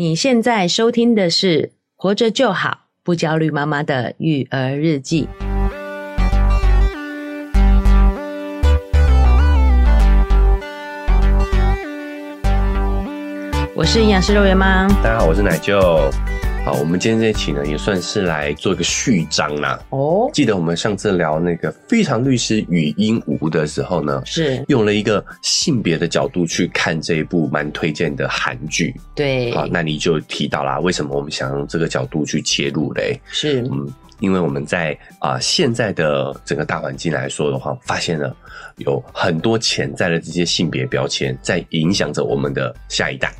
你现在收听的是《活着就好，不焦虑妈妈的育儿日记》。我是营养师肉圆妈，大家好，我是奶舅。好，我们今天这一期呢，也算是来做一个序章啦。哦，记得我们上次聊那个《非常律师禹英禑》的时候呢，是用了一个性别的角度去看这一部蛮推荐的韩剧。对，好，那你就提到啦，为什么我们想用这个角度去切入嘞？是，嗯，因为我们在啊、呃、现在的整个大环境来说的话，发现了有很多潜在的这些性别标签在影响着我们的下一代。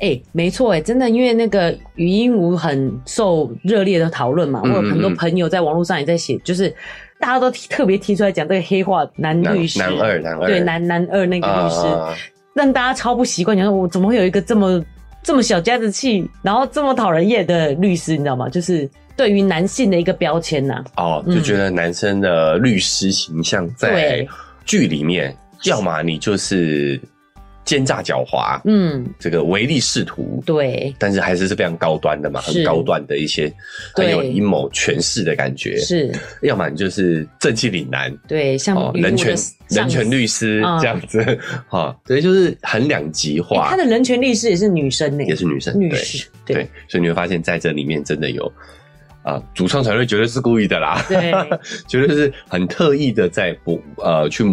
哎、欸，没错，哎，真的，因为那个禹英禑很受热烈的讨论嘛，我有很多朋友在网络上也在写，就是大家都特别提出来讲这个黑化男律师，男，男二，男二，对，男男二那个律师，啊、让大家超不习惯，你说我怎么会有一个这么这么小家子气，然后这么讨人厌的律师，你知道吗？就是对于男性的一个标签呐、啊。哦，就觉得男生的律师形象在剧里面，嗯、要么你就是。奸诈狡猾，嗯，这个唯利是图，对，但是还是是非常高端的嘛，很高端的一些很有阴谋权势的感觉，是，要么你就是正气凛然，对，像哦人权人权律师这样子，哈，对，就是很两极化。他的人权律师也是女生呢，也是女生，女士，对，所以你会发现在这里面真的有啊，主创团队绝对是故意的啦，对，绝对是很特意的在不呃去。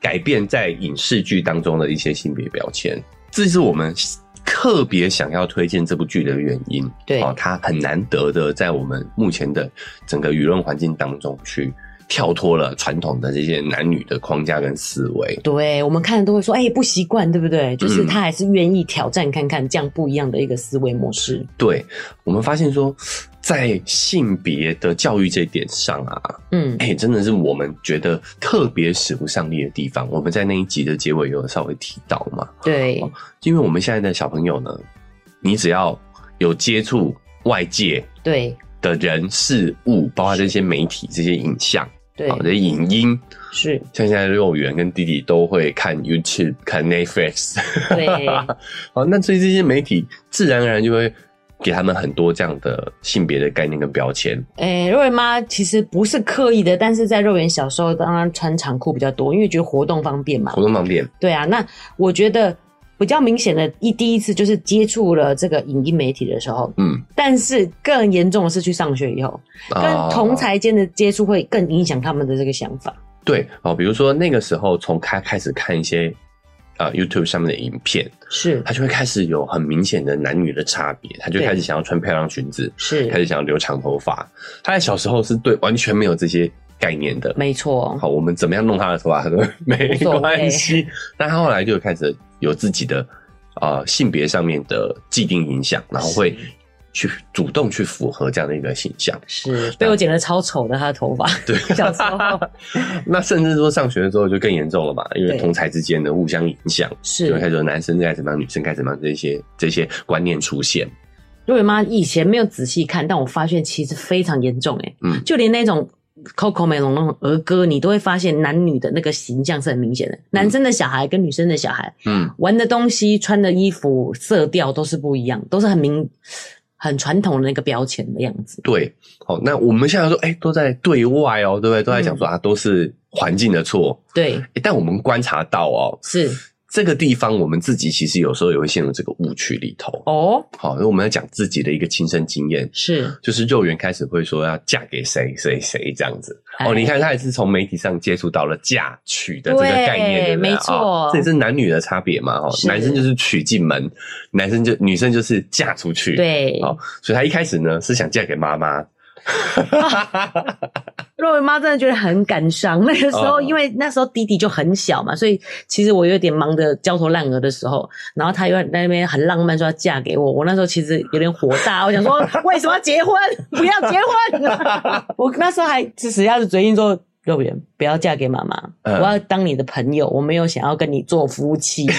改变在影视剧当中的一些性别标签，这是我们特别想要推荐这部剧的原因。对，哦，它很难得的在我们目前的整个舆论环境当中去跳脱了传统的这些男女的框架跟思维。对，我们看的都会说，哎、欸，不习惯，对不对？就是他还是愿意挑战看看这样不一样的一个思维模式。对，我们发现说。在性别的教育这一点上啊，嗯，哎、欸，真的是我们觉得特别使不上力的地方。我们在那一集的结尾有稍微提到嘛，对，因为我们现在的小朋友呢，你只要有接触外界对的人事物，包括这些媒体、这些影像、对这些影音，是像现在肉圆跟弟弟都会看 YouTube、看 Netflix，对，好，那所以这些媒体自然而然就会。给他们很多这样的性别的概念跟标签。哎、欸，肉圆妈其实不是刻意的，但是在肉圆小时候，当然穿长裤比较多，因为觉得活动方便嘛。活动方便。对啊，那我觉得比较明显的一第一次就是接触了这个影音媒体的时候，嗯，但是更严重的是去上学以后，跟同才间的接触会更影响他们的这个想法。对哦，比如说那个时候从开开始看一些。啊，YouTube 上面的影片是，他就会开始有很明显的男女的差别，他就开始想要穿漂亮裙子，是开始想要留长头发。他在小时候是对完全没有这些概念的，没错。好，我们怎么样弄他的头发，没关系。但他后来就开始有自己的啊、呃、性别上面的既定影响，然后会。去主动去符合这样的一个形象，是被我剪得超丑的他的头发。对，小时候，那甚至说上学的时候就更严重了嘛，因为同才之间的互相影响，是就开始男生该怎么样，女生该怎么样，这些这些观念出现。肉圆妈以前没有仔细看，但我发现其实非常严重哎，嗯，就连那种 CoComelon 那种儿歌，你都会发现男女的那个形象是很明显的，男生的小孩跟女生的小孩，嗯，玩的东西、穿的衣服、色调都是不一样，都是很明。很传统的那个标签的样子。对，好，那我们现在说，哎、欸，都在对外哦，对不对？都在讲说啊，都是环境的错。对、欸，但我们观察到哦，是。这个地方，我们自己其实有时候也会陷入这个误区里头哦。好，因为我们要讲自己的一个亲身经验，是就是肉圆开始会说要嫁给谁谁谁这样子。哦，你看他也是从媒体上接触到了嫁娶的这个概念，对，没错，这也是男女的差别嘛。哦，男生就是娶进门，男生就女生就是嫁出去。对，哦，所以他一开始呢是想嫁给妈妈。肉圆妈真的觉得很感伤。那个时候，因为那时候弟弟就很小嘛，所以其实我有点忙得焦头烂额的时候，然后他又在那边很浪漫说要嫁给我，我那时候其实有点火大，我想说 为什么要结婚？不要结婚！我那时候还只是要是嘴硬说。肉圆，不要嫁给妈妈，嗯，我要当你的朋友，我没有想要跟你做夫妻。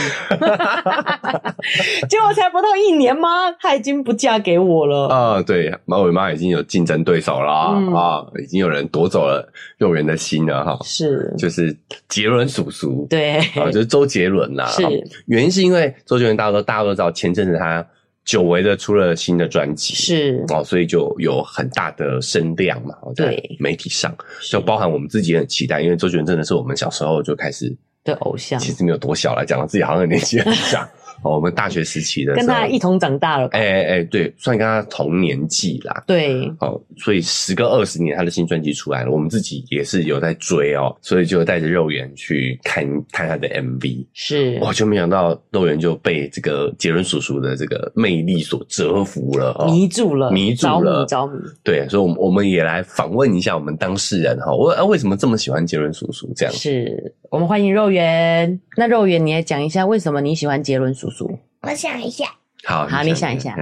结果才不到一年吗？她已经不嫁给我了。啊、呃，对，马尾妈已经有竞争对手了啊、已经有人夺走了肉圆的心了哈。是，就是杰伦叔叔，对，啊、哦，就是周杰伦呐。是，原因是因为周杰伦，大家都大家都知道，前阵子他。久违的出了新的专辑，是。哦，所以就有很大的声量嘛，在媒体上，就包含我们自己也很期待，因为周杰伦真的是我们小时候就开始的偶像，其实没有多小了，讲到自己好像年纪很小。哦，我们大学时期的时候，跟他一同长大了。哎哎哎，对，算跟他同年纪啦。对，哦，所以时隔二十年，他的新专辑出来了，我们自己也是有在追哦，所以就带着肉圆去看看他的 MV。是，哇，就没想到肉圆就被这个杰伦叔叔的这个魅力所折服了，哦，迷住了，迷住了，着迷，着迷。对，所以，我们我们也来访问一下我们当事人哈，我为什么这么喜欢杰伦叔叔？这样是我们欢迎肉圆。那肉圆，你也讲一下为什么你喜欢杰伦叔叔？我想一下，好好，你想一下。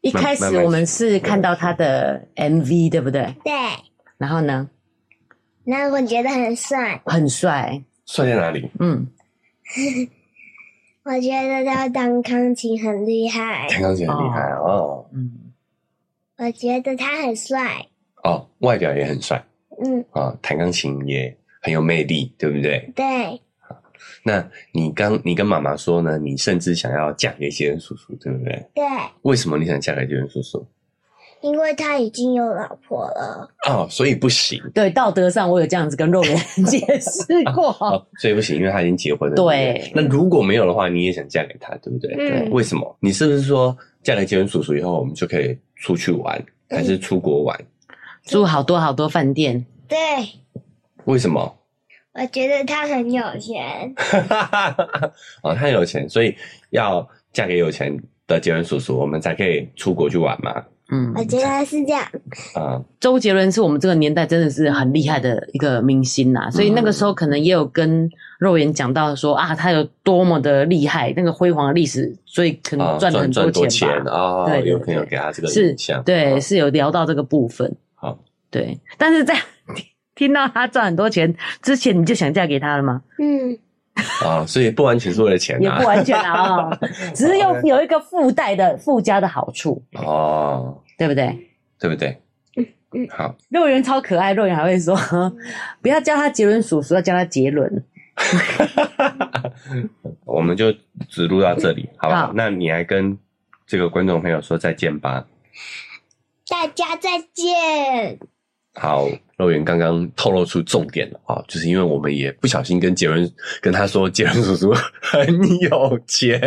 一开始我们是看到他的 MV，对不对？对。然后呢？那我觉得很帅。很帅。帅在哪里？嗯。我觉得他弹钢琴很厉害。弹钢琴很厉害哦。嗯。我觉得他很帅。哦，外表也很帅。嗯。啊，弹钢琴也很有魅力，对不对？对。那你刚你跟妈妈说呢？你甚至想要嫁给杰伦叔叔，对不对？对。为什么你想嫁给杰伦叔叔？因为他已经有老婆了。哦，所以不行。对，道德上我有这样子跟肉圆解释过、哦。所以不行，因为他已经结婚了。对，那如果没有的话，你也想嫁给他，对不对？嗯、对。为什么？你是不是说嫁给杰伦叔叔以后，我们就可以出去玩，还是出国玩？住好多好多饭店。对。为什么？我觉得他很有钱，哦，他很有钱，所以要嫁给有钱的杰伦叔叔，我们才可以出国去玩嘛。嗯，我觉得是这样。啊，周杰伦是我们这个年代真的是很厉害的一个明星呐，所以那个时候可能也有跟肉眼讲到说啊，他有多么的厉害，那个辉煌的历史，所以可能赚了很多钱吧。啊，对，有朋友给他这个印象，对，是有聊到这个部分。好，对，但是在。听到他赚很多钱之前，你就想嫁给他了吗？嗯，啊，所以不完全是为了钱，也不完全啊，只是有 有一个附带的附加的好处哦，对不对？对不对？嗯嗯，好，肉圆超可爱，肉圆还会说，不要叫他杰伦叔叔，要叫他杰伦。我们就只录到这里，好不好？好，那你来跟这个观众朋友说再见吧，大家再见。好。肉圆刚刚透露出重点了啊，就是因为我们也不小心跟杰伦跟他说，杰伦叔叔很有钱，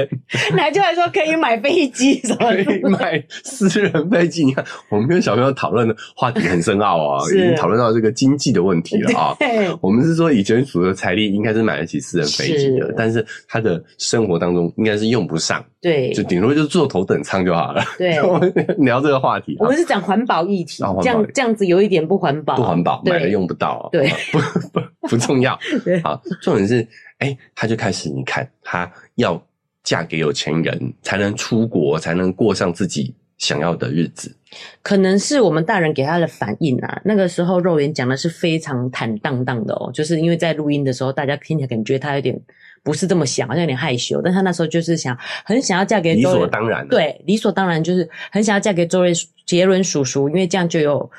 哪句话说可以买飞机，什么可以买私人飞机？你看，我们跟小朋友讨论的话题很深奥啊，已经讨论到这个经济的问题了啊。我们是说，以杰伦叔叔的财力，应该是买得起私人飞机的，但是他的生活当中应该是用不上，对，就顶多就是坐头等舱就好了。对，我们聊这个话题，我们是讲环保议题，这样这样子有一点不环保，不环保，买了用不到，对，不 不 不重要。好，重点是，哎，他就开始，你看，他要嫁给有钱人，才能出国，才能过上自己想要的日子。可能是我们大人给他的反应啊。那个时候，肉圆讲的是非常坦荡荡的哦，就是因为在录音的时候，大家听起来感觉他有点不是这么想，好像有点害羞。但他那时候就是想，很想要嫁给周，理所当然，对，理所当然就是很想要嫁给周瑞杰伦叔叔，因为这样就有。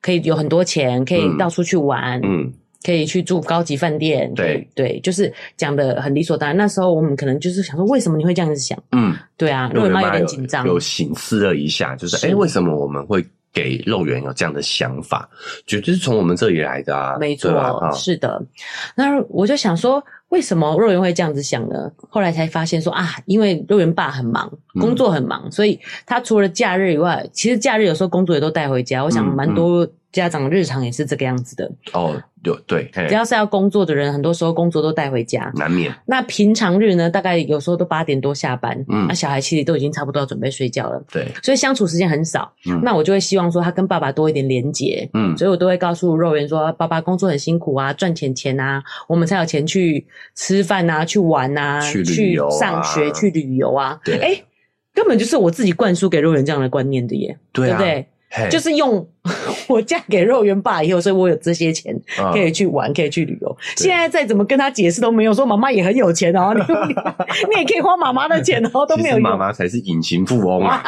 可以有很多钱，可以到处去玩，嗯，嗯可以去住高级饭店，对对，就是讲的很理所当然。那时候我们可能就是想说，为什么你会这样子想？嗯，对啊，肉圆妈有点紧张，有省思了一下，就是哎、欸，为什么我们会给肉圆有这样的想法？绝对是从我们这里来的啊，没错，啊、是的。那我就想说。为什么肉圆会这样子想呢？后来才发现说啊，因为肉圆爸很忙，工作很忙，嗯、所以他除了假日以外，其实假日有时候工作也都带回家。我想蛮多家长日常也是这个样子的。哦，对对，只要是要工作的人，很多时候工作都带回家，难免。那平常日呢，大概有时候都八点多下班，嗯，那小孩其实都已经差不多要准备睡觉了，对，所以相处时间很少。嗯，那我就会希望说他跟爸爸多一点连结，嗯，所以我都会告诉肉圆说，爸爸工作很辛苦啊，赚钱钱啊，我们才有钱去吃饭啊，去玩啊，去旅游啊，去上学，去旅游啊，对，哎，根本就是我自己灌输给肉圆这样的观念的耶，对啊，对不对？就是用 我嫁给肉圆爸以后，所以我有这些钱可以去玩，可以去旅游。现在再怎么跟他解释都没有，说妈妈也很有钱哦，你 你也可以花妈妈的钱哦，都没有用。妈妈才是隐形富翁啊！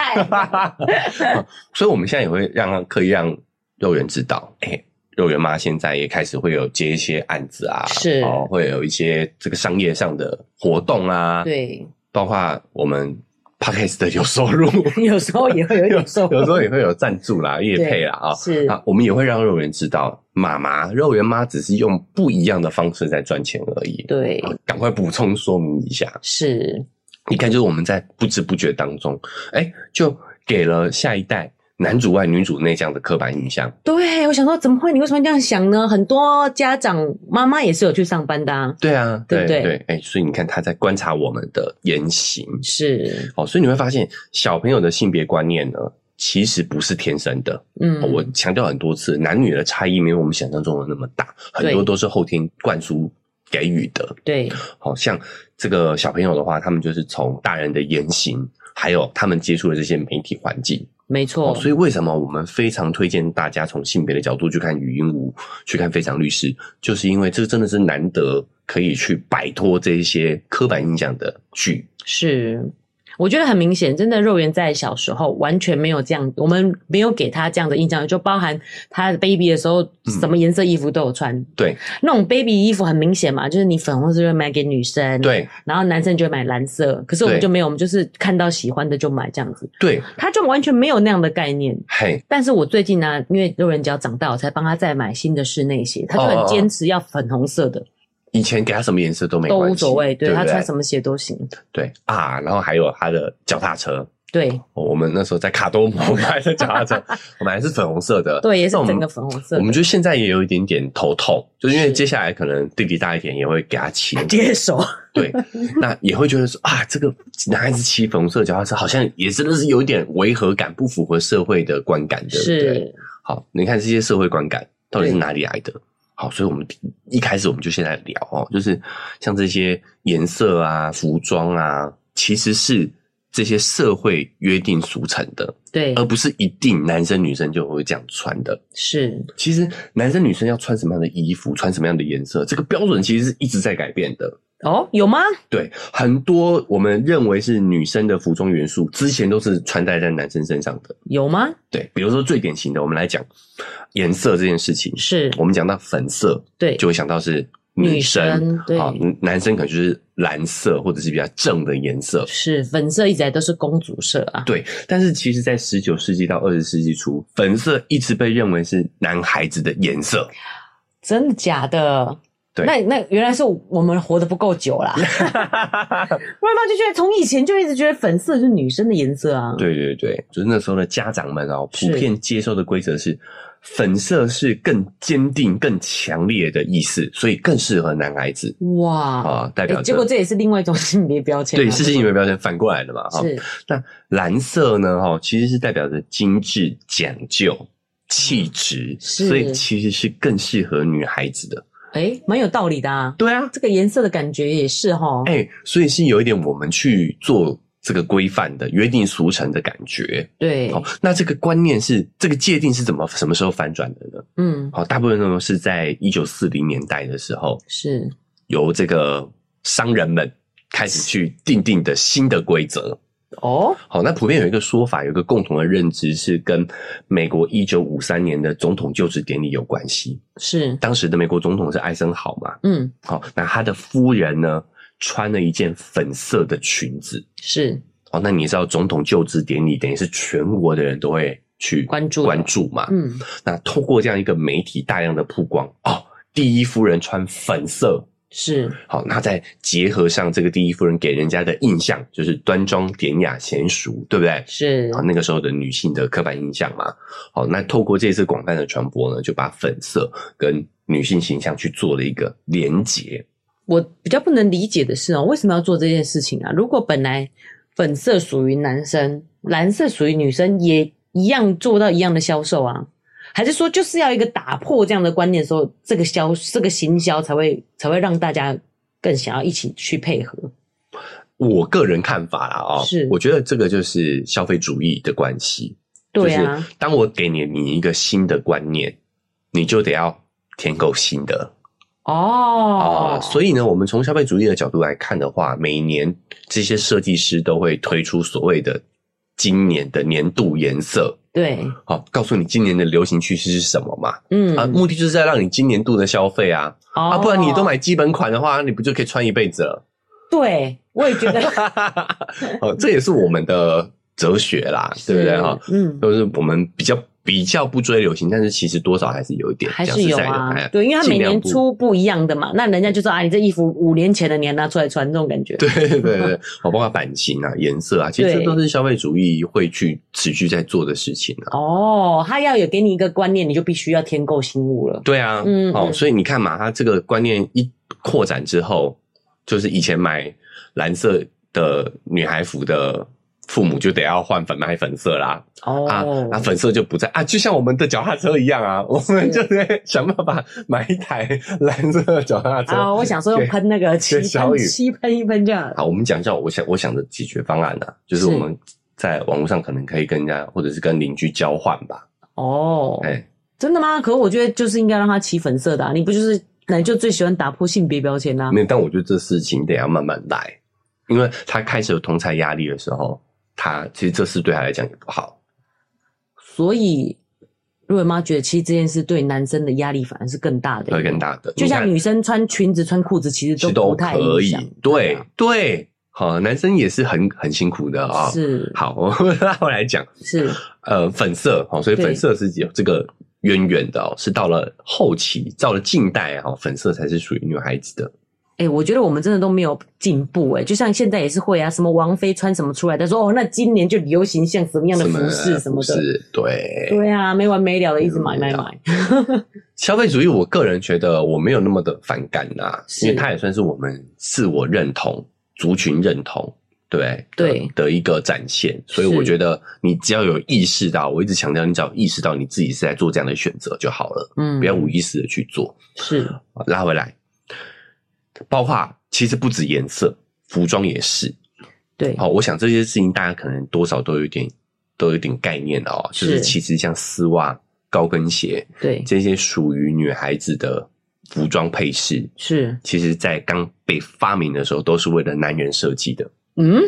所以我们现在也会让刻意让肉圆知道，哎，肉圆妈现在也开始会有接一些案子啊，是哦，会有一些这个商业上的活动啊，对，包括我们。Podcast 的有收入，有时候也会有 点收入，有时候也会有赞助啦、业配啦啊。是啊，我们也会让肉圆知道，妈妈肉圆妈只是用不一样的方式在赚钱而已。对，赶快补充说明一下。是，你看，就是我们在不知不觉当中，哎、欸，就给了下一代。男主外女主内这样的刻板印象，对，我想说怎么会？你为什么这样想呢？很多家长妈妈也是有去上班的啊。对啊，对对对，哎、欸，所以你看他在观察我们的言行，是哦，所以你会发现小朋友的性别观念呢，其实不是天生的。嗯，我强调很多次，男女的差异没有我们想象中的那么大，很多都是后天灌输给予的。对，好像这个小朋友的话，他们就是从大人的言行，还有他们接触的这些媒体环境。没错、哦，所以为什么我们非常推荐大家从性别的角度去看《语音舞》，去看《非常律师》，就是因为这真的是难得可以去摆脱这一些刻板印象的剧。是。我觉得很明显，真的肉圆在小时候完全没有这样，我们没有给他这样的印象，就包含他的 baby 的时候，什么颜色衣服都有穿。对，那种 baby 衣服很明显嘛，就是你粉红色就会买给女生，对，然后男生就会买蓝色。可是我们就没有，我们就是看到喜欢的就买这样子。对，他就完全没有那样的概念。嘿，但是我最近呢、啊，因为肉圆只要长大，我才帮他再买新的室内鞋，他就很坚持要粉红色的。以前给他什么颜色都没关系，都无所谓，对，他穿什么鞋都行。对啊，然后还有他的脚踏车，对，我们那时候在卡多摩买的脚踏车，我们还是粉红色的，对，也是整个粉红色。我们就现在也有一点点头痛，就是因为接下来可能弟弟大一点，也会给他骑接手，对，那也会觉得说啊，这个男孩子骑粉红色脚踏车，好像也真的是有一点违和感，不符合社会的观感，对不对？是。好，你看这些社会观感到底是哪里来的？好，所以我们一开始我们就先来聊哦，就是像这些颜色啊、服装啊，其实是这些社会约定俗成的，对，而不是一定男生女生就会这样穿的。是，其实男生女生要穿什么样的衣服，穿什么样的颜色，这个标准其实是一直在改变的。哦，有吗？对，很多我们认为是女生的服装元素，之前都是穿戴在男生身上的。有吗？对，比如说最典型的，我们来讲颜色这件事情，是我们讲到粉色，对，就会想到是女生，女生对，好，男生可能就是蓝色或者是比较正的颜色。是粉色一直来都是公主色啊。对，但是其实，在十九世纪到二十世纪初，粉色一直被认为是男孩子的颜色。真的假的？对，那那原来是我们活得不够久啦。妈妈就觉得从以前就一直觉得粉色是女生的颜色啊。对对对，就是那时候的家长们哦，普遍接受的规则是粉色是更坚定、更强烈的意思，所以更适合男孩子。哇啊，代表、欸、结果这也是另外一种性别标签。对，是性别标签反过来的嘛？哈，是。那蓝色呢？哈，其实是代表着精致、讲究、气质，所以其实是更适合女孩子的。哎，蛮有道理的啊！对啊，这个颜色的感觉也是哦。哎，所以是有一点我们去做这个规范的约定俗成的感觉。对，好，那这个观念是这个界定是怎么什么时候反转的呢？嗯，好，大部分都是在一九四零年代的时候，是由这个商人们开始去定定的新的规则。哦，好，那普遍有一个说法，有一个共同的认知是跟美国一九五三年的总统就职典礼有关系。是，当时的美国总统是艾森豪嘛？嗯，好，那他的夫人呢，穿了一件粉色的裙子。是，哦，那你知道总统就职典礼等于是全国的人都会去关注关注嘛？嗯，那透过这样一个媒体大量的曝光，哦，第一夫人穿粉色。是，好，那再结合上这个第一夫人给人家的印象，就是端庄典雅贤淑，对不对？是，好，那个时候的女性的刻板印象嘛。好，那透过这次广泛的传播呢，就把粉色跟女性形象去做了一个连结。我比较不能理解的是哦，为什么要做这件事情啊？如果本来粉色属于男生，蓝色属于女生，也一样做到一样的销售啊。还是说，就是要一个打破这样的观念的时候，这个销这个行销才会才会让大家更想要一起去配合。我个人看法啦，哦，是我觉得这个就是消费主义的关系。对啊，就是当我给你你一个新的观念，你就得要填够新的哦。啊，所以呢，我们从消费主义的角度来看的话，每年这些设计师都会推出所谓的今年的年度颜色。对，好，告诉你今年的流行趋势是什么嘛？嗯啊，目的就是在让你今年度的消费啊，哦、啊，不然你都买基本款的话，你不就可以穿一辈子了？对，我也觉得。哦，这也是我们的哲学啦，对不对哈？嗯，都是我们比较。比较不追流行，但是其实多少还是有一点，还是有啊。对，因为他每年出不一样的嘛，那人家就说啊，你这衣服五年前的你还拿出来穿，这种感觉。对对对，包括版型啊、颜色啊，其实这都是消费主义会去持续在做的事情啊。哦，他要有给你一个观念，你就必须要添购新物了。对啊，嗯，哦，所以你看嘛，他这个观念一扩展之后，就是以前买蓝色的女孩服的。父母就得要换粉买粉色啦，哦、啊，那粉色就不在啊，就像我们的脚踏车一样啊，我们就得想办法买一台蓝色的脚踏车啊。我想说用喷那个漆喷漆喷一喷这样。好，我们讲一下我想我想的解决方案呢、啊，就是我们在网络上可能可以跟人家或者是跟邻居交换吧。哦，哎、欸，真的吗？可是我觉得就是应该让他骑粉色的、啊，你不就是那就最喜欢打破性别标签啊？没有，但我觉得这事情得要慢慢来，因为他开始有同才压力的时候。他其实这事对他来讲也不好，所以瑞文妈觉得，其实这件事对男生的压力反而是更大的，会更大的。就像女生穿裙子、穿裤子，其实都不太可以。对对，好，男生也是很很辛苦的啊。是，好，我们拉回来讲，是呃粉色，好，所以粉色是有这个渊源的哦，是到了后期，到了近代哦，粉色才是属于女孩子的。哎、欸，我觉得我们真的都没有进步哎，就像现在也是会啊，什么王菲穿什么出来，他说哦，那今年就流行像什么样的服饰什么的，是，对，对啊，没完没了的一直买买买。消费主义，我个人觉得我没有那么的反感呐、啊，因为它也算是我们自我认同、族群认同，对对的，的一个展现。所以我觉得你只要有意识到，我一直强调，你只要意识到你自己是在做这样的选择就好了，嗯，不要无意识的去做。是，拉回来。包括其实不止颜色，服装也是。对，好，我想这些事情大家可能多少都有点都有点概念哦。是，就是其实像丝袜、高跟鞋，对这些属于女孩子的服装配饰，是其实在刚被发明的时候都是为了男人设计的。嗯，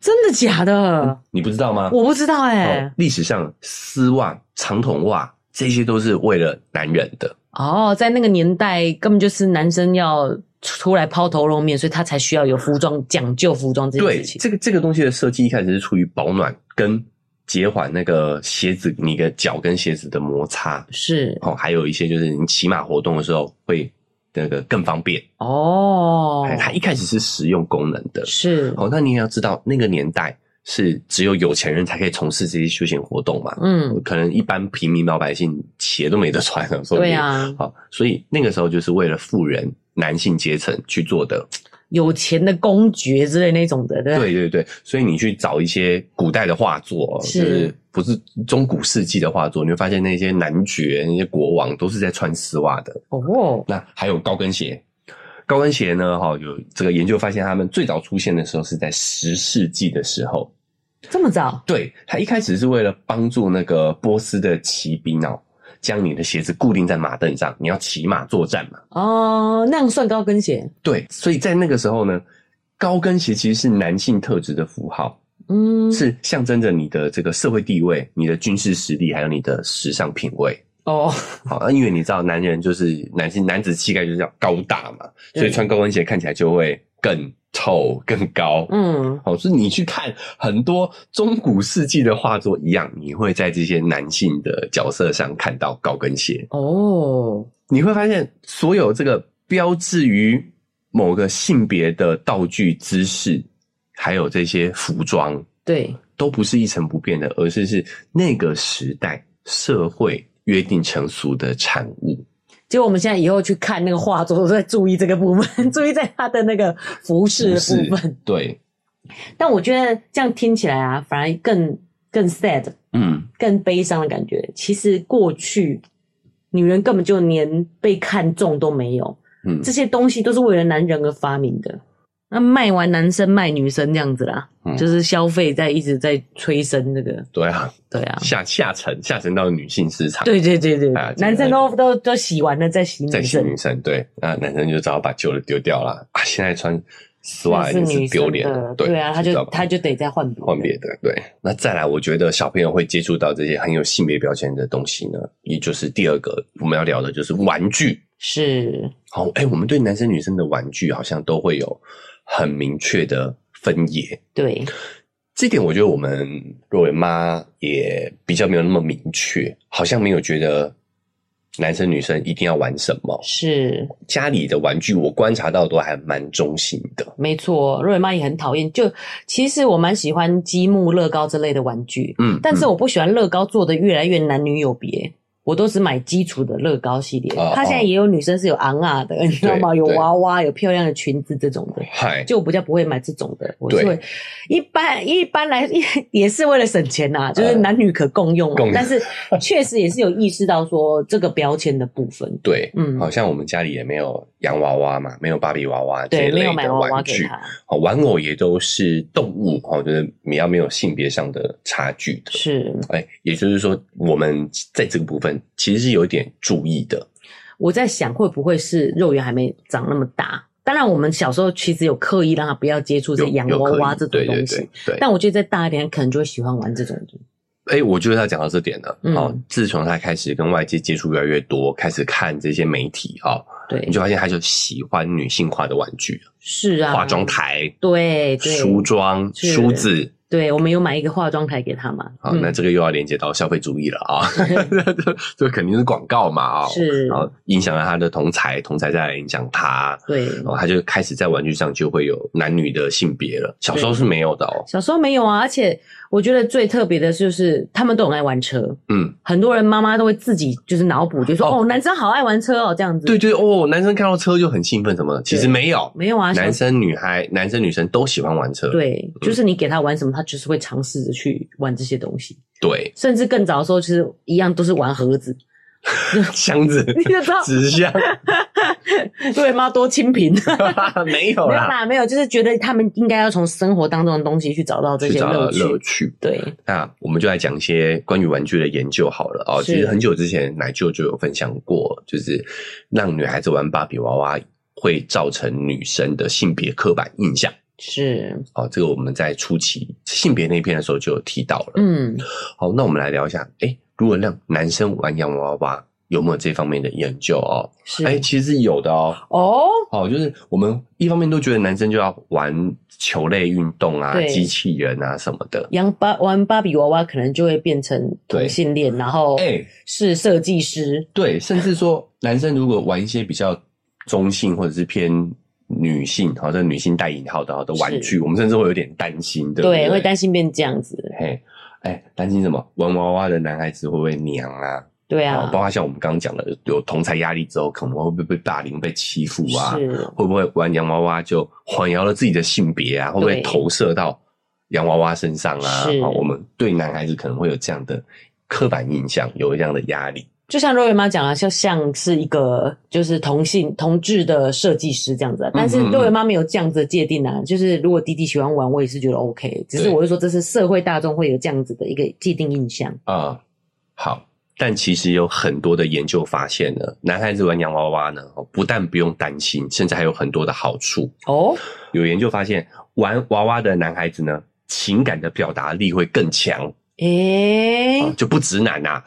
真的假的？嗯，你不知道吗？我不知道哎、欸。历史上丝袜、长筒袜这些都是为了男人的。哦，在那个年代根本就是男生要。出来抛头露面，所以他才需要有服装讲究服装这件事情。对，这个这个东西的设计一开始是出于保暖跟减缓那个鞋子你的脚跟鞋子的摩擦，是哦，还有一些就是你骑马活动的时候会那个更方便哦。它一开始是实用功能的，是哦。那你也要知道那个年代是只有有钱人才可以从事这些休闲活动嘛，嗯，可能一般平民老百姓鞋都没得穿了，对啊，好，所以那个时候就是为了富人。男性阶层去做的，有钱的公爵之类那种的，对对对对，所以你去找一些古代的画作，是就是不是中古世纪的画作，你会发现那些男爵、那些国王都是在穿丝袜的哦。那还有高跟鞋，高跟鞋呢？哈，有这个研究发现，他们最早出现的时候是在十世纪的时候，这么早？对，他一开始是为了帮助那个波斯的骑兵哦。将你的鞋子固定在马凳上，你要骑马作战嘛？哦，那样算高跟鞋？对，所以在那个时候呢，高跟鞋其实是男性特质的符号，嗯，是象征着你的这个社会地位、你的军事实力，还有你的时尚品味。哦，好，那因为你知道，男人就是男性，男子气概就是要高大嘛，所以穿高跟鞋看起来就会更。丑更高，嗯，好，所以你去看很多中古世纪的画作一样，你会在这些男性的角色上看到高跟鞋哦。你会发现，所有这个标志于某个性别的道具、姿势，还有这些服装，对，都不是一成不变的，而是是那个时代社会约定成俗的产物。结果我们现在以后去看那个画作，都在注意这个部分，注意在他的那个服饰的部分。对，但我觉得这样听起来啊，反而更更 sad，嗯，更悲伤的感觉。其实过去女人根本就连被看重都没有，嗯，这些东西都是为了男人而发明的。那卖完男生卖女生这样子啦，嗯、就是消费在一直在催生这个。对啊，对啊，下下沉下沉到女性市场。对对对对，啊、男生都都都洗完了再洗女生。再洗女生，对，那男生就只好把旧的丢掉了啊！现在穿丝袜也是丢脸了，对，对啊，他就他就得再换换别的。对，那再来，我觉得小朋友会接触到这些很有性别标签的东西呢，也就是第二个我们要聊的就是玩具。是，好，哎、欸，我们对男生女生的玩具好像都会有。很明确的分野。对，这点我觉得我们若维妈也比较没有那么明确，好像没有觉得。男生女生一定要玩什么？是家里的玩具，我观察到都还蛮中性的。没错，瑞妈也很讨厌。就其实我蛮喜欢积木、乐高之类的玩具，嗯，但是我不喜欢乐高做的越来越男女有别。我都是买基础的乐高系列，哦、它现在也有女生是有昂啊的，你知道吗？有娃娃，有漂亮的裙子这种的。嗨，就我比较不会买这种的，我是会一般一般来也是为了省钱呐、啊，就是男女可共用。共用。但是确实也是有意识到说这个标签的部分。对，嗯，好像我们家里也没有洋娃娃嘛，没有芭比娃娃这类的玩具，对，没有买娃娃给他。哦，玩偶也都是动物，哦，就是你要没有性别上的差距的。是，哎，也就是说我们在这个部分。其实是有一点注意的。我在想，会不会是肉圆还没长那么大？当然，我们小时候其实有刻意让他不要接触这洋娃娃这种东西。对对对对。但我觉得再大一点，可能就会喜欢玩这种的。哎、欸，我觉得他讲到这点了。嗯。哦，自从他开始跟外界接触越来越多，开始看这些媒体，哦，对，你就发现他就喜欢女性化的玩具。是啊。化妆台。对对。梳妆、梳子。对，我们有买一个化妆台给他嘛。好，那这个又要连接到消费主义了啊！这肯定是广告嘛啊！是，然后影响了他的同才，同才再来影响他。对，然后他就开始在玩具上就会有男女的性别了。小时候是没有的哦。小时候没有啊，而且。我觉得最特别的就是他们都很爱玩车，嗯，很多人妈妈都会自己就是脑补，就说哦，哦，男生好爱玩车哦，这样子。对对哦，男生看到车就很兴奋什么的，其实没有，没有啊，男生女孩、男生女生都喜欢玩车。对，就是你给他玩什么，他就是会尝试着去玩这些东西。对，甚至更早的时候，其实一样都是玩盒子。箱子，纸箱，对吗？多清贫，没有啦，没有，没有，就是觉得他们应该要从生活当中的东西去找到这些乐趣。乐趣，对。那我们就来讲一些关于玩具的研究好了哦。其实很久之前，奶舅就有分享过，就是让女孩子玩芭比娃娃会造成女生的性别刻板印象。是哦，这个我们在初期性别那篇的时候就有提到了。嗯，好，那我们来聊一下，诶如果让男生玩洋娃娃，有没有这方面的研究哦？是，哎、欸，其实有的哦。哦，哦，就是我们一方面都觉得男生就要玩球类运动啊，机器人啊什么的。洋芭玩芭比娃娃可能就会变成同性恋，然后哎是设计师。对，甚至说男生如果玩一些比较中性或者是偏女性，好像女性带引号的的玩具，我们甚至会有点担心的。对，会担心变这样子。嘿。哎，担心什么？玩娃娃的男孩子会不会娘啊？对啊，包括像我们刚刚讲的，有同才压力之后，可能会不会被霸凌、被欺负啊？会不会玩洋娃娃就混淆了自己的性别啊？会不会投射到洋娃娃身上啊？我们对男孩子可能会有这样的刻板印象，有这样的压力。就像肉圆妈讲啊，就像是一个就是同性同志的设计师这样子，但是肉圆妈没有这样子的界定啊。就是如果弟弟喜欢玩，我也是觉得 OK，只是我是说这是社会大众会有这样子的一个既定印象啊、嗯。好，但其实有很多的研究发现呢，男孩子玩洋娃娃呢，不但不用担心，甚至还有很多的好处哦。有研究发现，玩娃娃的男孩子呢，情感的表达力会更强。诶、欸哦，就不直男呐、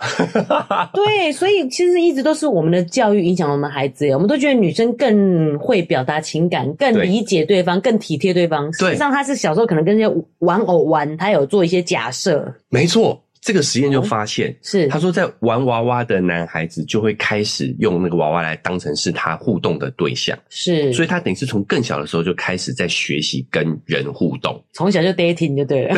啊？对，所以其实一直都是我们的教育影响我们孩子。我们都觉得女生更会表达情感，更理解对方，对更体贴对方。实际上，他是小时候可能跟这些玩偶玩，他有做一些假设。没错。这个实验就发现，是他说，在玩娃娃的男孩子就会开始用那个娃娃来当成是他互动的对象，是，所以他等于是从更小的时候就开始在学习跟人互动，从小就 dating 就对了。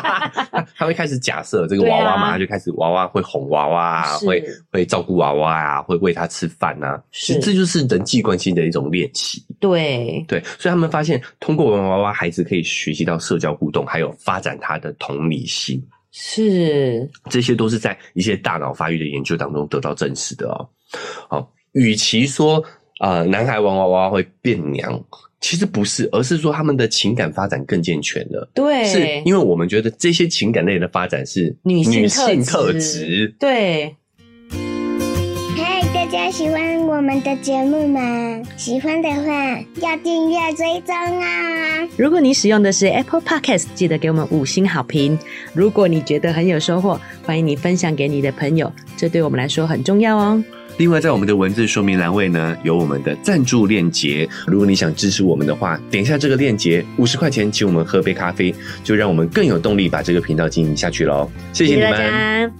他会开始假设这个娃娃嘛，他就开始娃娃会哄娃娃啊，会会照顾娃娃啊，会喂他吃饭啊，是，这就是人际关系的一种练习。对对，所以他们发现，通过玩娃娃，孩子可以学习到社交互动，还有发展他的同理心。是，这些都是在一些大脑发育的研究当中得到证实的哦。好，与其说啊、呃，男孩玩娃娃会变娘，其实不是，而是说他们的情感发展更健全了。对，是因为我们觉得这些情感类的发展是女性特质。对。大家喜欢我们的节目吗？喜欢的话要订阅追踪啊！如果你使用的是 Apple Podcast，记得给我们五星好评。如果你觉得很有收获，欢迎你分享给你的朋友，这对我们来说很重要哦。另外，在我们的文字说明栏位呢，有我们的赞助链接。如果你想支持我们的话，点一下这个链接，五十块钱请我们喝杯咖啡，就让我们更有动力把这个频道经营下去喽。谢谢你们！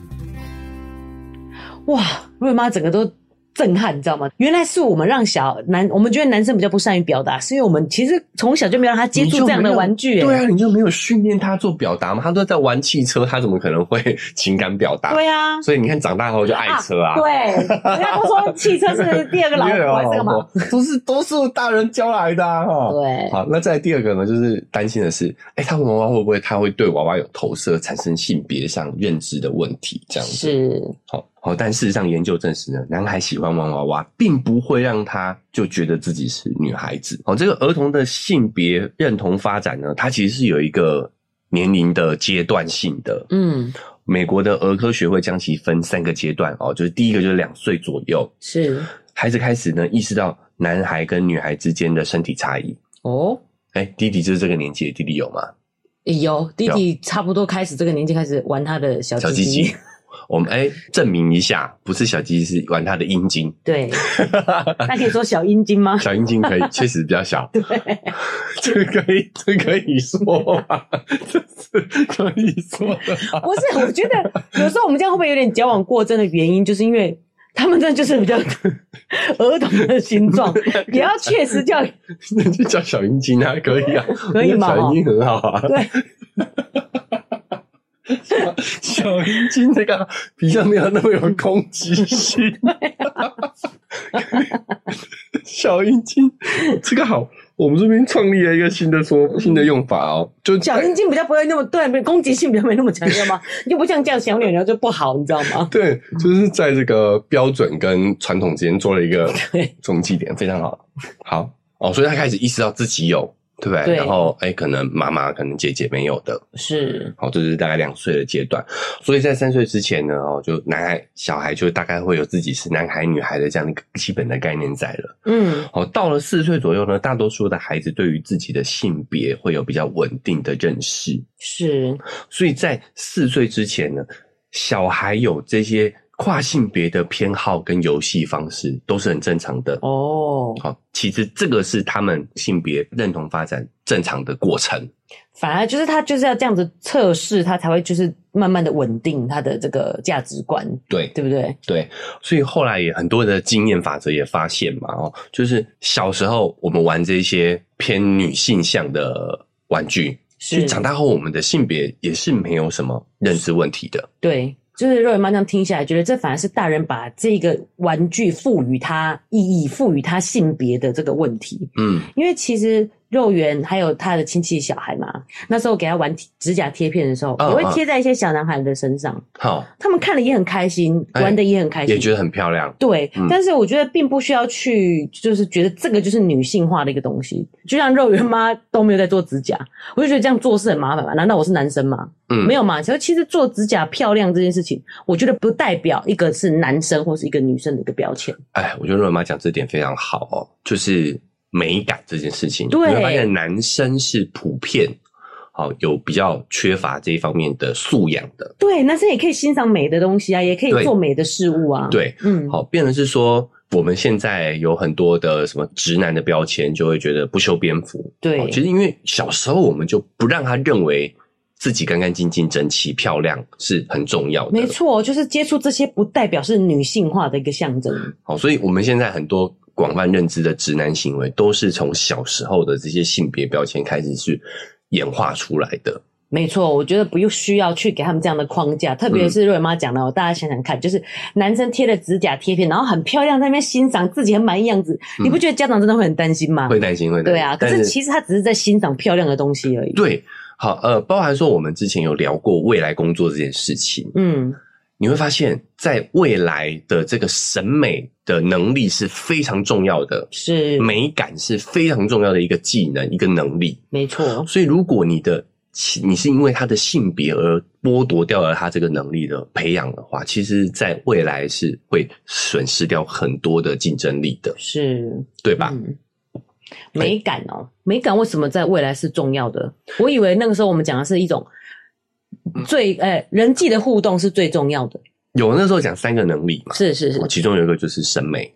哇，瑞妈整个都。震撼，你知道吗？原来是我们让小男，我们觉得男生比较不善于表达，是因为我们其实从小就没有让他接触这样的玩具。对啊，你就没有训练他做表达吗？他都在玩汽车，他怎么可能会情感表达？对啊，所以你看，长大后就爱车啊。啊对，人家都说汽车是第二个老 婆，这个嘛，都是都是大人教来的哈、啊。对，好，那再来第二个呢，就是担心的是，哎、欸，他娃娃会不会他会对娃娃有投射，产生性别上认知的问题？这样子是好。好，但事实上研究证实呢，男孩喜欢玩娃娃，并不会让他就觉得自己是女孩子。好，这个儿童的性别认同发展呢，它其实是有一个年龄的阶段性的。嗯，美国的儿科学会将其分三个阶段哦，就是第一个就是两岁左右，是孩子开始呢意识到男孩跟女孩之间的身体差异。哦，哎，弟弟就是这个年纪，弟弟有吗？有，弟弟差不多开始这个年纪开始玩他的小鸡鸡。我们哎，证明一下，不是小鸡，是玩他的阴茎。对，那可以说小阴茎吗？小阴茎可以，确实比较小。对，这个可以，这个可以说吗？这是可以说的。不是，我觉得有时候我们这样会不会有点矫枉过正的原因，就是因为他们这就是比较儿童的形状，也要确实叫，那就叫小阴茎啊，可以啊，可以吗？小阴茎很好啊。对。小阴茎这个比较没有那么有攻击性。小阴茎这个好，我们这边创立了一个新的说新的用法哦，就小阴茎比较不会那么对，攻击性比较没那么强，知道吗？就不像叫小鸟鸟就不好，你知道吗？对，就是在这个标准跟传统之间做了一个 中继点，非常好。好哦，所以他开始意识到自己有。对不对？对，然后，哎，可能妈妈，可能姐姐没有的，是。好，这是大概两岁的阶段。所以在三岁之前呢，哦，就男孩、小孩就大概会有自己是男孩、女孩的这样一个基本的概念在了。嗯。好，到了四岁左右呢，大多数的孩子对于自己的性别会有比较稳定的认识。是。所以在四岁之前呢，小孩有这些。跨性别的偏好跟游戏方式都是很正常的哦。好，其实这个是他们性别认同发展正常的过程。反而就是他就是要这样子测试，他才会就是慢慢的稳定他的这个价值观。对，对不对？对，所以后来也很多的经验法则也发现嘛，哦，就是小时候我们玩这些偏女性向的玩具，是长大后我们的性别也是没有什么认知问题的。对。就是肉圆妈这样听下来，觉得这反而是大人把这个玩具赋予它意义、赋予它性别的这个问题。嗯，因为其实。肉圆还有他的亲戚小孩嘛，那时候给他玩指甲贴片的时候，也会贴在一些小男孩的身上。好，他们看了也很开心，玩的也很开心，也觉得很漂亮。对，但是我觉得并不需要去，就是觉得这个就是女性化的一个东西。就像肉圆妈都没有在做指甲，我就觉得这样做是很麻烦嘛。难道我是男生吗？嗯，没有嘛。其实其实做指甲漂亮这件事情，我觉得不代表一个是男生或是一个女生的一个标签。哎，我觉得肉圆妈讲这点非常好哦，就是。美感这件事情，对，你会发现男生是普遍好有比较缺乏这一方面的素养的。对，男生也可以欣赏美的东西啊，也可以做美的事物啊。对，嗯，好，变成是说我们现在有很多的什么直男的标签，就会觉得不修边幅。对，其实因为小时候我们就不让他认为自己干干净净、整齐漂亮是很重要的。没错，就是接触这些不代表是女性化的一个象征。好，所以我们现在很多。广泛认知的直男行为，都是从小时候的这些性别标签开始去演化出来的。没错，我觉得不用需要去给他们这样的框架，特别是瑞妈讲的，嗯、大家想想看，就是男生贴了指甲贴片，然后很漂亮，在那边欣赏自己很满意样子，嗯、你不觉得家长真的会很担心吗？会担心，会担心。对啊，可是其实他只是在欣赏漂亮的东西而已。对，好，呃，包含说我们之前有聊过未来工作这件事情，嗯。你会发现在未来的这个审美的能力是非常重要的，是美感是非常重要的一个技能，一个能力。没错。所以，如果你的你是因为他的性别而剥夺掉了他这个能力的培养的话，其实在未来是会损失掉很多的竞争力的，是对吧？嗯，美感哦，美感为什么在未来是重要的？我以为那个时候我们讲的是一种。最诶、欸，人际的互动是最重要的。有那时候讲三个能力嘛，是是是，其中有一个就是审美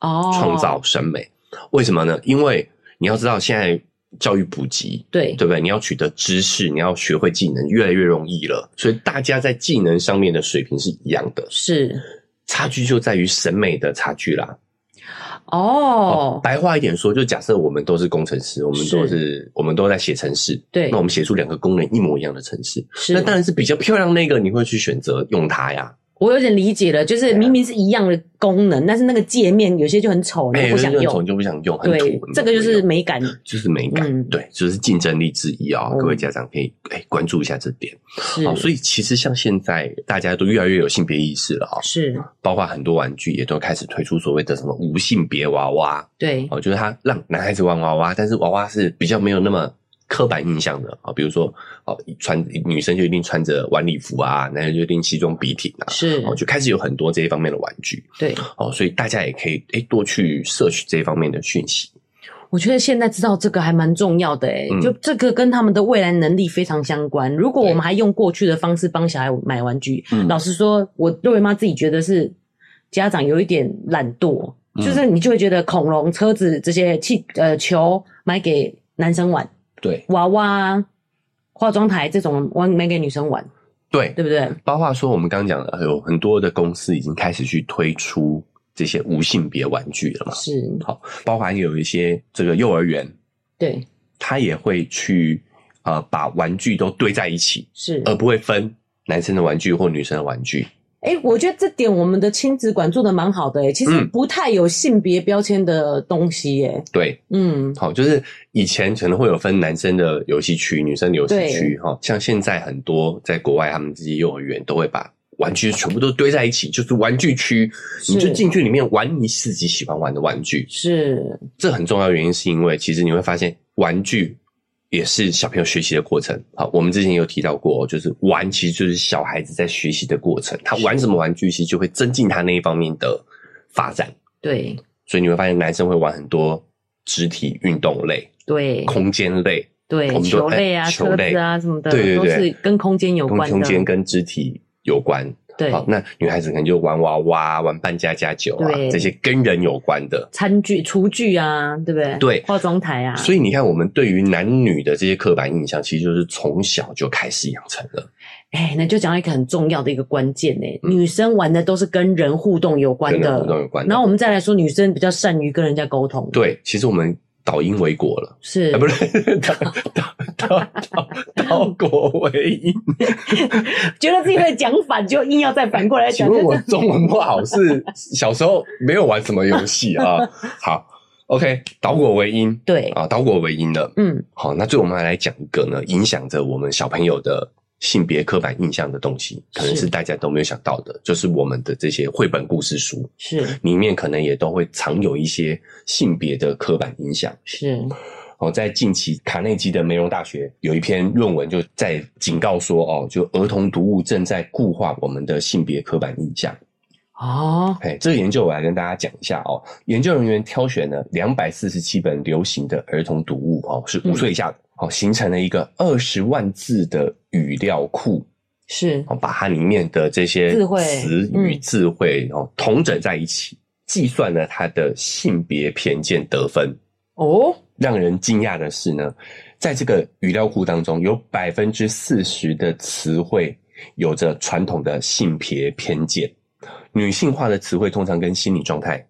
哦，创造审美。为什么呢？因为你要知道现在。教育普及，对对不对？你要取得知识，你要学会技能，越来越容易了。所以大家在技能上面的水平是一样的，是差距就在于审美的差距啦。哦，哦，白话一点说，就假设我们都是工程师，我们都是，是我们都在写程式，对，那我们写出两个功能一模一样的程式，是那当然是比较漂亮那个，你会去选择用它呀。我有点理解了，就是明明是一样的功能，但是那个界面有些就很丑，你不想用，你就不想用，很土。对，这个就是美感，就是美感，对，就是竞争力之一啊！各位家长可以哎关注一下这点。好，所以其实像现在大家都越来越有性别意识了啊，是，包括很多玩具也都开始推出所谓的什么无性别娃娃，对，哦，就是他让男孩子玩娃娃，但是娃娃是比较没有那么。刻板印象的啊，比如说哦，穿女生就一定穿着晚礼服啊，男生就一定西装笔挺啊，是。哦，就开始有很多这一方面的玩具，对。哦，所以大家也可以诶多去摄取这一方面的讯息。我觉得现在知道这个还蛮重要的诶、嗯、就这个跟他们的未来能力非常相关。如果我们还用过去的方式帮小孩买玩具，嗯、老实说，我瑞妈自己觉得是家长有一点懒惰，嗯、就是你就会觉得恐龙、车子这些气呃球买给男生玩。对，娃娃、化妆台这种玩没给女生玩，对，对不对？包括说我们刚刚讲的，有很多的公司已经开始去推出这些无性别玩具了嘛。是，好，包含有一些这个幼儿园，对，他也会去呃把玩具都堆在一起，是，而不会分男生的玩具或女生的玩具。哎、欸，我觉得这点我们的亲子馆做的蛮好的、欸，哎，其实不太有性别标签的东西、欸，哎、嗯，对，嗯，好，就是以前可能会有分男生的游戏区、女生的游戏区，哈，像现在很多在国外，他们自己幼儿园都会把玩具全部都堆在一起，就是玩具区，你就进去里面玩你自己喜欢玩的玩具，是，这很重要的原因是因为其实你会发现玩具。也是小朋友学习的过程。好，我们之前有提到过，就是玩其实就是小孩子在学习的过程。他玩什么玩具，其实就会增进他那一方面的发展。对，所以你会发现男生会玩很多肢体运动类，对，空间类，对，球类啊，球类啊什么的，对对对，都是跟空间有关的，空间跟肢体有关。对，好，那女孩子可能就玩娃娃、玩扮家家酒啊，这些跟人有关的餐具、厨具啊，对不对？对，化妆台啊。所以你看，我们对于男女的这些刻板印象，其实就是从小就开始养成了。哎，那就讲到一个很重要的一个关键呢，女生玩的都是跟人互动有关的，跟人互动有关的。然后我们再来说，女生比较善于跟人家沟通。对，其实我们。倒因为果了，是啊，不是倒倒倒倒倒果为因，觉得自己会讲反，就硬要再反过来讲。请问我中文不好，是小时候没有玩什么游戏啊？好，OK，倒果为因，对啊，倒果为因了。嗯，好，那最后我们来讲一个呢，影响着我们小朋友的。性别刻板印象的东西，可能是大家都没有想到的，是就是我们的这些绘本故事书，是里面可能也都会藏有一些性别的刻板印象。是哦，在近期卡内基的梅隆大学有一篇论文就在警告说，哦，就儿童读物正在固化我们的性别刻板印象。哦，哎，这个研究我来跟大家讲一下哦。研究人员挑选了两百四十七本流行的儿童读物，哦，是五岁以下的。嗯哦，形成了一个二十万字的语料库，是哦，把它里面的这些词语、智慧哦统整在一起，计算了它的性别偏见得分。哦，让人惊讶的是呢，在这个语料库当中，有百分之四十的词汇有着传统的性别偏见，女性化的词汇通常跟心理状态、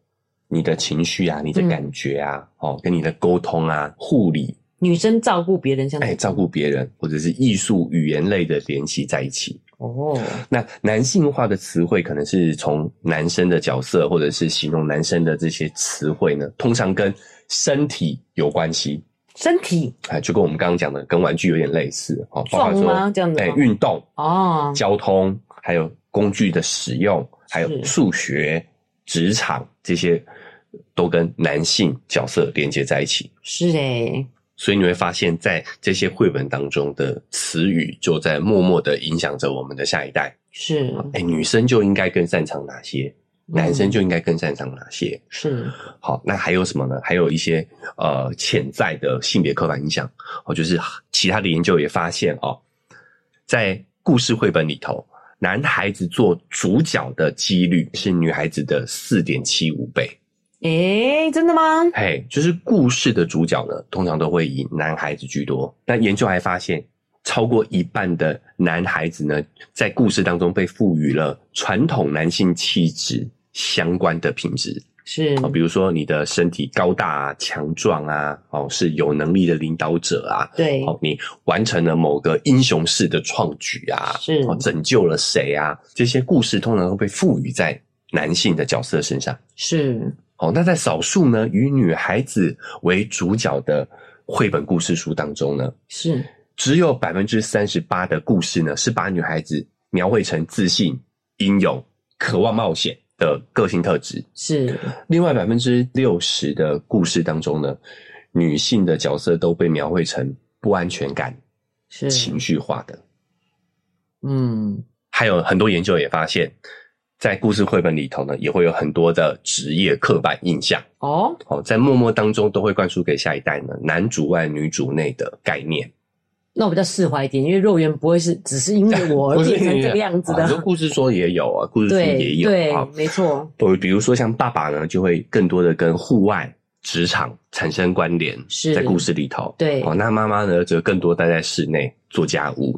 你的情绪啊、你的感觉啊、嗯、哦，跟你的沟通啊、护理。女生照顾别人，像哎，照顾别人，或者是艺术语言类的联系在一起。哦，那男性化的词汇可能是从男生的角色，或者是形容男生的这些词汇呢，通常跟身体有关系。身体，哎，就跟我们刚刚讲的，跟玩具有点类似哦。壮吗？这样子？哎，运动哦，交通，还有工具的使用，还有数学、职场这些，都跟男性角色连接在一起。是诶。所以你会发现，在这些绘本当中的词语，就在默默的影响着我们的下一代。是，哎，女生就应该更擅长哪些？男生就应该更擅长哪些？是。好，那还有什么呢？还有一些呃潜在的性别刻板印象。哦，就是其他的研究也发现哦，在故事绘本里头，男孩子做主角的几率是女孩子的四点七五倍。诶、欸，真的吗？嘿，就是故事的主角呢，通常都会以男孩子居多。那研究还发现，超过一半的男孩子呢，在故事当中被赋予了传统男性气质相关的品质。是，比如说你的身体高大啊、强壮啊，哦，是有能力的领导者啊，对，哦，你完成了某个英雄式的创举啊，是，哦拯救了谁啊？这些故事通常会被赋予在男性的角色身上。是，哦，那在少数呢，以女孩子为主角的绘本故事书当中呢，是，只有百分之三十八的故事呢，是把女孩子描绘成自信、英勇、渴望冒险。的个性特质是，另外百分之六十的故事当中呢，女性的角色都被描绘成不安全感、是情绪化的。嗯，还有很多研究也发现，在故事绘本里头呢，也会有很多的职业刻板印象。哦，哦，在默默当中都会灌输给下一代呢，男主外女主内的概念。那我比较释怀一点，因为肉圆不会是只是因为我而 变成这个样子的。很多故事说也有啊，故事书也有对，啊，没错。比比如说像爸爸呢，就会更多的跟户外职场产生关联，是在故事里头。对，哦，那妈妈呢，则更多待在室内做家务。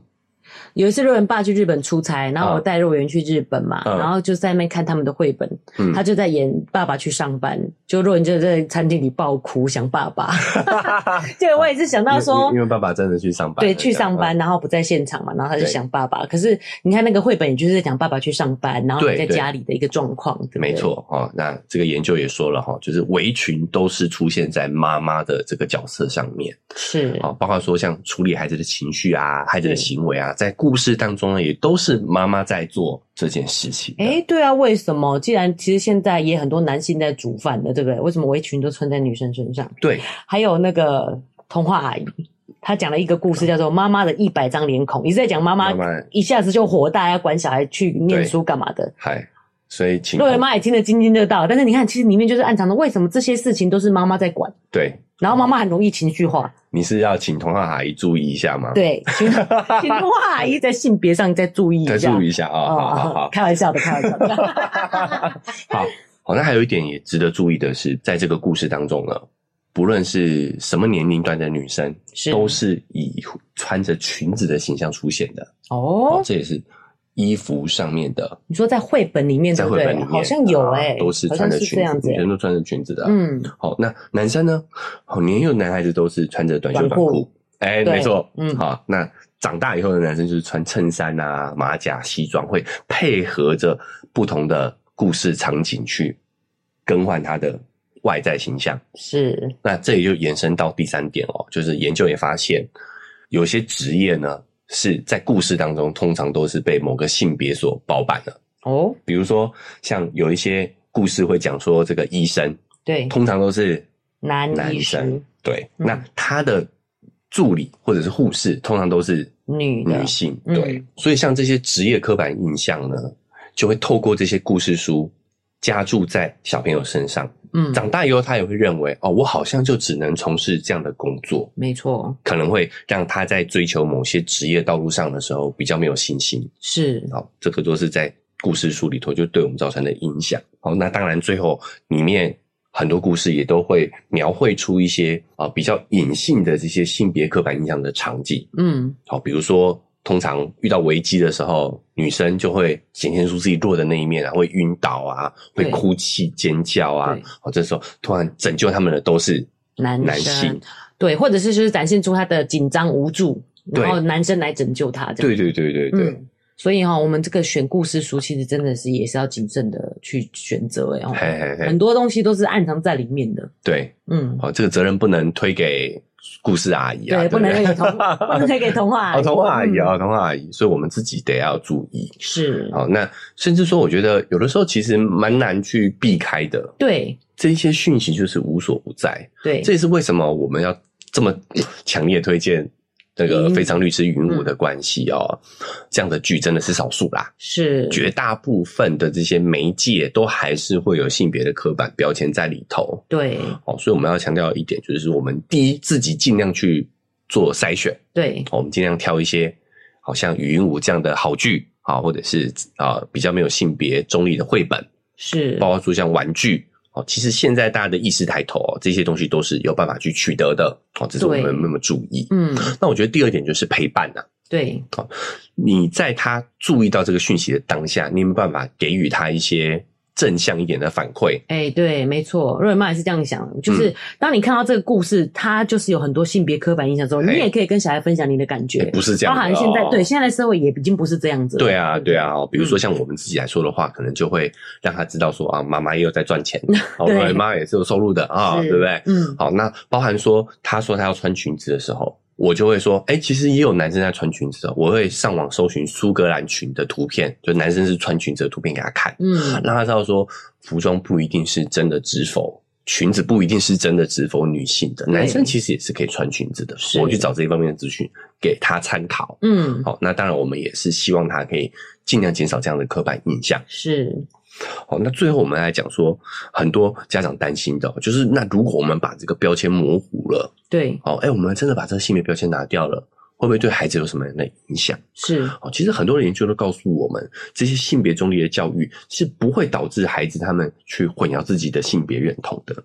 有一次，肉圆爸去日本出差，然后我带肉圆去日本嘛，嗯、然后就在那边看他们的绘本，嗯、他就在演爸爸去上班，就肉圆就在餐厅里爆哭，想爸爸。对，我也是想到说因，因为爸爸真的去上班，对，去上班，然后不在现场嘛，然后他就想爸爸。可是你看那个绘本，也就是在讲爸爸去上班，然后你在家里的一个状况。对，没错哦。那这个研究也说了哈，就是围裙都是出现在妈妈的这个角色上面，是哦，包括说像处理孩子的情绪啊，孩子的行为啊，在故事当中呢，也都是妈妈在做这件事情。哎、欸，对啊，为什么？既然其实现在也很多男性在煮饭的，对不对？为什么围裙都穿在女生身上？对，还有那个童话阿姨，她讲了一个故事，叫做《妈妈的一百张脸孔》，一直在讲妈妈一下子就火大，要管小孩去念书干嘛的。嗨，所以请，若圆妈也听得津津乐道。但是你看，其实里面就是暗藏的，为什么这些事情都是妈妈在管？对。然后妈妈很容易情绪化，你是要请童话阿姨注意一下吗？对，请童话阿姨在性别上再注意一下，再注意一下啊！好好好，开玩笑的，开玩笑的。好好，那还有一点也值得注意的是，在这个故事当中呢，不论是什么年龄段的女生，都是以穿着裙子的形象出现的哦。这也是。衣服上面的，你说在绘本里面，在绘本里面好像有哎、欸、都是穿着裙子，女生都穿着裙子的。嗯，好，那男生呢？好，年幼的男孩子都是穿着短袖短裤。哎，没错。嗯，好，那长大以后的男生就是穿衬衫啊、马甲、西装，会配合着不同的故事场景去更换他的外在形象。是，那这也就延伸到第三点哦，就是研究也发现，有些职业呢。是在故事当中，通常都是被某个性别所包办的哦。比如说，像有一些故事会讲说，这个医生对，通常都是男医生，男生对。嗯、那他的助理或者是护士，通常都是女女性，对。嗯、所以，像这些职业刻板印象呢，就会透过这些故事书加注在小朋友身上。嗯，长大以后，他也会认为哦，我好像就只能从事这样的工作。没错，可能会让他在追求某些职业道路上的时候比较没有信心。是，好，这个都是在故事书里头就对我们造成的影响。好，那当然最后里面很多故事也都会描绘出一些啊比较隐性的这些性别刻板印象的场景。嗯，好，比如说。通常遇到危机的时候，女生就会显现出自己弱的那一面啊，会晕倒啊，会哭泣尖叫啊。哦，这时候突然拯救他们的都是男男性，对，或者是就是展现出他的紧张无助，然后男生来拯救他。这样。对对对对对。嗯，所以哈，我们这个选故事书其实真的是也是要谨慎的去选择哎，很多东西都是暗藏在里面的。对，嗯，好，这个责任不能推给。故事阿姨啊，对，不能给童，不能给童话阿姨。童话阿姨啊，童话阿姨，所以我们自己得要注意。是，好，那甚至说，我觉得有的时候其实蛮难去避开的。对，这一些讯息就是无所不在。对，这也是为什么我们要这么强烈推荐。这个非常律师云武的关系哦，嗯、这样的剧真的是少数啦。是。绝大部分的这些媒介都还是会有性别的刻板标签在里头。对，哦，所以我们要强调一点，就是我们第一自己尽量去做筛选。对，我们尽量挑一些好像云武这样的好剧啊，或者是啊比较没有性别中立的绘本，是。包括说像玩具哦。其实现在大家的意识抬头哦，这些东西都是有办法去取得的哦，只是我们没有注意。嗯，那我觉得第二点就是陪伴呐、啊。对，哦，你在他注意到这个讯息的当下，你有没有办法给予他一些正向一点的反馈？哎、欸，对，没错，瑞妈也是这样想，就是当你看到这个故事，它就是有很多性别刻板印象之后，你也可以跟小孩分享你的感觉，欸、不是这样，包含现在、哦、对现在的社会也已经不是这样子了。对啊，对啊，比如说像我们自己来说的话，嗯、可能就会让他知道说啊，妈妈也有在赚钱，哦，瑞妈也是有收入的啊，对不对？嗯，好，那包含说他说他要穿裙子的时候。我就会说，哎、欸，其实也有男生在穿裙子的。我会上网搜寻苏格兰裙的图片，就男生是穿裙子的图片给他看，嗯，让他知道说，服装不一定是真的知否裙子，不一定是真的知否女性的，男生其实也是可以穿裙子的。我去找这一方面的资讯给他参考，嗯，好，那当然我们也是希望他可以尽量减少这样的刻板印象，是。好，那最后我们来讲说，很多家长担心的，就是那如果我们把这个标签模糊了，对，好，哎，我们真的把这个性别标签拿掉了，会不会对孩子有什么样的影响？是，好，其实很多的研究都告诉我们，这些性别中立的教育是不会导致孩子他们去混淆自己的性别认同的。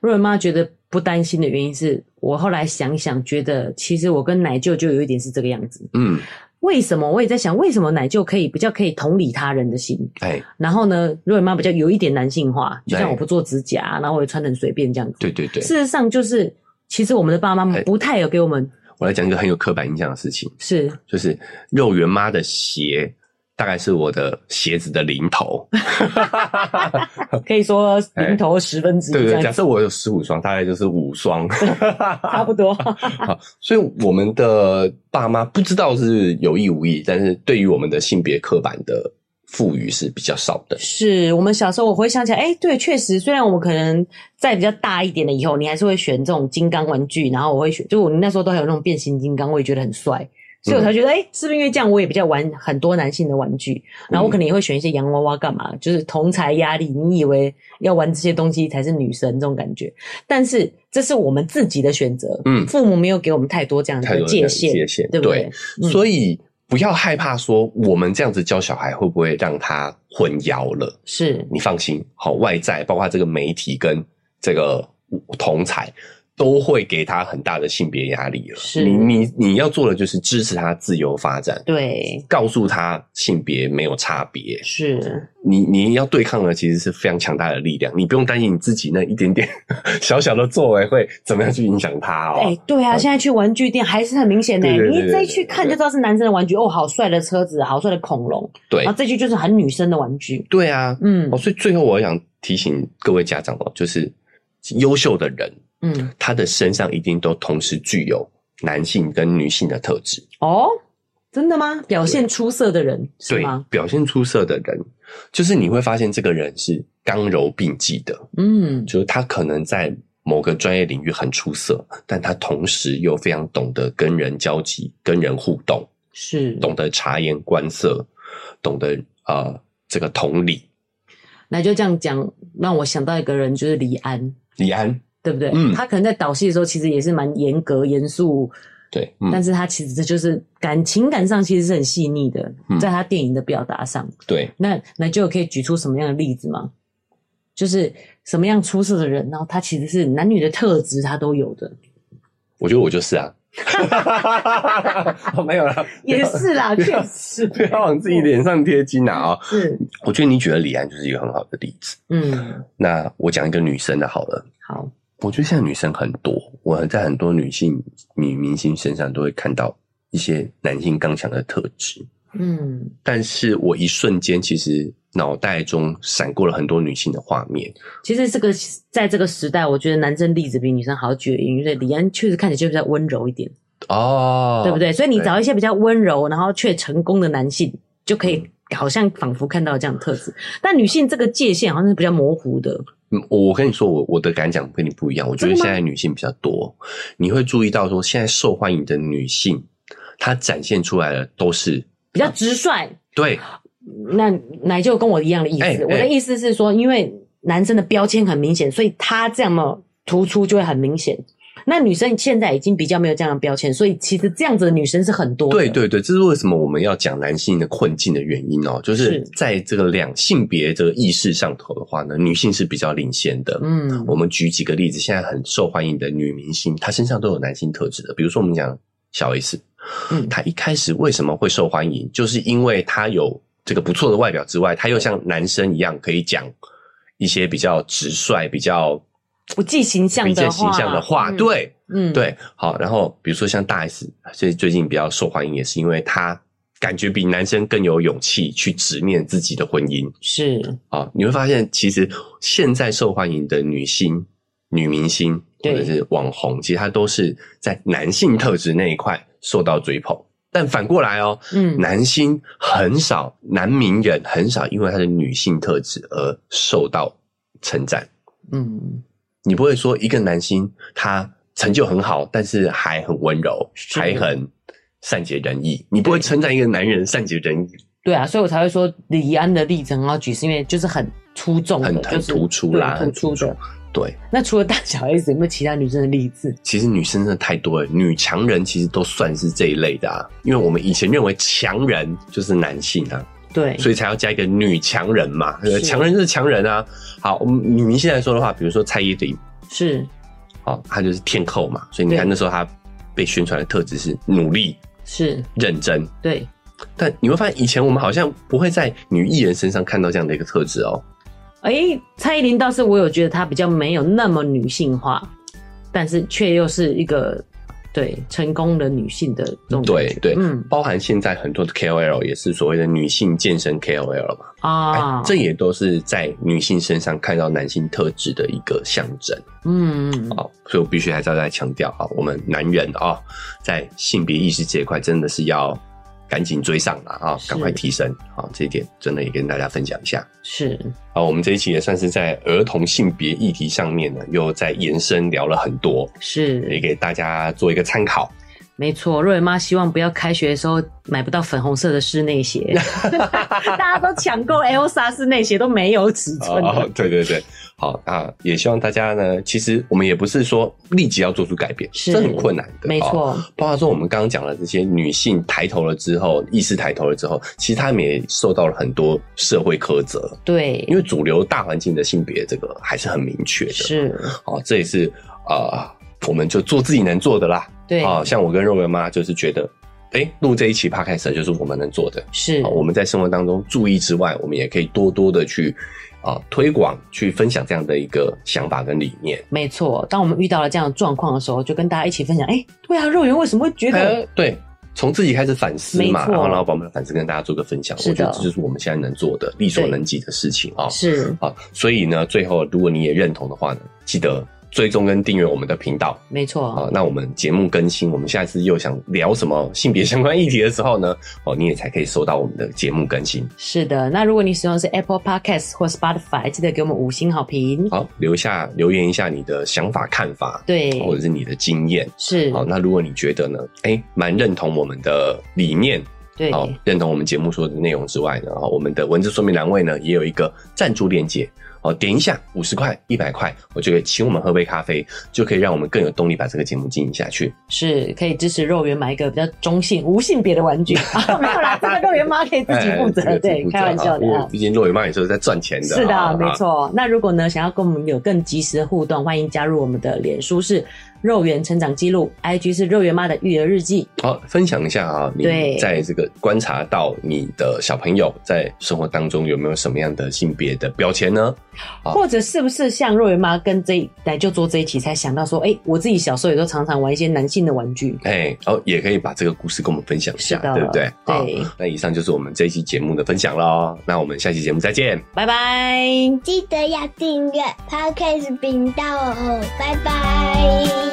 瑞文妈觉得不担心的原因是我后来想想，觉得其实我跟奶舅就有一点是这个样子，嗯。为什么？我也在想，为什么奶舅可以比较可以同理他人的心？哎，然后呢，瑞妈比较有一点男性化，就像我不做指甲，然后我也穿得很随便这样子。对对对。事实上，就是其实我们的爸爸妈妈不太有给我们。我来讲一个很有刻板印象的事情，是就是肉圆妈的鞋。大概是我的鞋子的零头，可以说零头十分之一。对对，假设我有十五双，大概就是五双，差不多。好，所以我们的爸妈不知道是有意无意，但是对于我们的性别刻板的赋予是比较少的。是我们小时候，我回想起来，哎、欸，对，确实，虽然我们可能在比较大一点的以后，你还是会选这种金刚玩具，然后我会选，就我那时候都还有那种变形金刚，我也觉得很帅。所以我才觉得，哎、欸，是不是因为这样，我也比较玩很多男性的玩具，然后我可能也会选一些洋娃娃干嘛？就是同才压力，你以为要玩这些东西才是女神这种感觉，但是这是我们自己的选择，嗯，父母没有给我们太多这样的界限，界限，对不对？对，所以不要害怕说我们这样子教小孩会不会让他混淆了？是你放心，好，外在包括这个媒体跟这个同侪。都会给他很大的性别压力了。是，你你你要做的就是支持他自由发展，对，告诉他性别没有差别。是，你你要对抗的其实是非常强大的力量，你不用担心你自己那一点点 小小的作为会怎么样去影响他哦。哎、欸，对啊，嗯、现在去玩具店还是很明显的，你一再去看就知道是男生的玩具哦，好帅的车子，好帅的恐龙，对，然后这句就是很女生的玩具，对啊，嗯，哦，所以最后我想提醒各位家长哦，就是优秀的人。嗯，他的身上一定都同时具有男性跟女性的特质哦？真的吗？表现出色的人是吗？对，表现出色的人，就是你会发现这个人是刚柔并济的。嗯，就是他可能在某个专业领域很出色，但他同时又非常懂得跟人交际、跟人互动，是懂得察言观色，懂得呃这个同理。那就这样讲，让我想到一个人，就是李安。李安。对不对？嗯，他可能在导戏的时候，其实也是蛮严格、严肃。对，嗯，但是他其实这就是感情感上其实是很细腻的，嗯，在他电影的表达上。对，那那就可以举出什么样的例子吗？就是什么样出色的人，然后他其实是男女的特质，他都有的。我觉得我就是啊，没有啦，也是啦，确实不要往自己脸上贴金啊！啊，是，我觉得你举的李安就是一个很好的例子。嗯，那我讲一个女生的好了。好。我觉得现在女生很多，我在很多女性女明星身上都会看到一些男性刚强的特质。嗯，但是我一瞬间其实脑袋中闪过了很多女性的画面。其实这个在这个时代，我觉得男生例子比女生好举，因为李安确实看起来就比较温柔一点。哦，对不对？所以你找一些比较温柔，然后却成功的男性，就可以好像仿佛看到这样的特质。但女性这个界限好像是比较模糊的。嗯，我跟你说，我我的感想跟你不一样。我觉得现在女性比较多，你会注意到说，现在受欢迎的女性，她展现出来的都是比较直率。对，那奶就跟我一样的意思。欸欸、我的意思是说，因为男生的标签很明显，所以他这么突出就会很明显。那女生现在已经比较没有这样的标签，所以其实这样子的女生是很多的。对对对，这是为什么我们要讲男性的困境的原因哦，就是在这个两性别这个意识上头的话呢，女性是比较领先的。嗯，我们举几个例子，现在很受欢迎的女明星，她身上都有男性特质的，比如说我们讲小 S，嗯，她一开始为什么会受欢迎，就是因为她有这个不错的外表之外，她又像男生一样可以讲一些比较直率、比较。不计形象的话，形象的话，对，嗯，对，好，然后比如说像大 S，所以最近比较受欢迎，也是因为她感觉比男生更有勇气去直面自己的婚姻，是。啊，你会发现其实现在受欢迎的女星、女明星或者是网红，其实她都是在男性特质那一块受到追捧，但反过来哦，嗯，男星很少，男名人很少因为他的女性特质而受到称赞，嗯。你不会说一个男星他成就很好，但是还很温柔，还很善解人意。你不会称赞一个男人善解人意。对啊，所以我才会说李安的例子很好举，是因为就是很出众，很很突出啦，很突出的。对。那除了大小 S，有没有其他女生的例子？其实女生真的太多了，女强人其实都算是这一类的啊。因为我们以前认为强人就是男性啊。对，所以才要加一个女强人嘛，强人就是强人啊。好，我们女明星来说的话，比如说蔡依林，是，好，她就是天后嘛，所以你看那时候她被宣传的特质是努力，是认真，对。但你会发现，以前我们好像不会在女艺人身上看到这样的一个特质哦。哎、欸，蔡依林倒是我有觉得她比较没有那么女性化，但是却又是一个。对，成功的女性的这种对对，嗯，包含现在很多的 KOL 也是所谓的女性健身 KOL 嘛啊，这也都是在女性身上看到男性特质的一个象征。嗯，好，所以我必须还是要再强调啊，我们男人啊，在性别意识这一块真的是要。赶紧追上了啊！赶快提升啊！这一点真的也跟大家分享一下。是啊，我们这一期也算是在儿童性别议题上面呢，又在延伸聊了很多，是也给大家做一个参考。没错，肉圆妈希望不要开学的时候买不到粉红色的室内鞋，大家都抢购 Elsa 室内鞋都没有尺寸。哦，对对对。好啊，也希望大家呢，其实我们也不是说立即要做出改变，是这很困难的，没错。包括说我们刚刚讲了这些女性抬头了之后，意识抬头了之后，其实她们也受到了很多社会苛责。对，因为主流大环境的性别这个还是很明确的。是，好，这也是啊、呃，我们就做自己能做的啦。对，啊，像我跟肉圆妈就是觉得，哎，录这一期 Podcast 就是我们能做的。是，我们在生活当中注意之外，我们也可以多多的去。啊，推广去分享这样的一个想法跟理念，没错。当我们遇到了这样的状况的时候，就跟大家一起分享。哎、欸，对啊，肉圆为什么会觉得？呃、对，从自己开始反思嘛，然后然后把我们的反思跟大家做个分享。我觉得这就是我们现在能做的力所能及的事情啊。是啊，所以呢，最后如果你也认同的话呢，记得。追踪跟订阅我们的频道，没错。好，那我们节目更新，我们下次又想聊什么性别相关议题的时候呢？哦，你也才可以收到我们的节目更新。是的，那如果你使用的是 Apple Podcast 或 Spotify，记得给我们五星好评。好，留下留言一下你的想法看法，对，或者是你的经验。是。好，那如果你觉得呢，哎、欸，蛮认同我们的理念，对，好，认同我们节目说的内容之外呢，我们的文字说明栏位呢也有一个赞助链接。哦，点一下五十块、一百块，我就可以请我们喝杯咖啡，就可以让我们更有动力把这个节目经营下去。是，可以支持肉圆买一个比较中性、无性别的玩具 啊？没有啦，这个肉圆妈可以自己负责。哎、对，开玩笑的。毕竟肉圆妈也是在赚钱的。是的，没错。那如果呢，想要跟我们有更及时的互动，欢迎加入我们的脸书是。肉圆成长记录，IG 是肉圆妈的育儿日记。好，分享一下啊，你在这个观察到你的小朋友在生活当中有没有什么样的性别的标签呢？或者是不是像肉圆妈跟这一来就做这一期才想到说，哎、欸，我自己小时候也都常常玩一些男性的玩具。哎、欸，哦，也可以把这个故事跟我们分享一下，对不对？对。那以上就是我们这一期节目的分享喽。那我们下期节目再见，拜拜！记得要订阅 Podcast 频道哦，拜拜。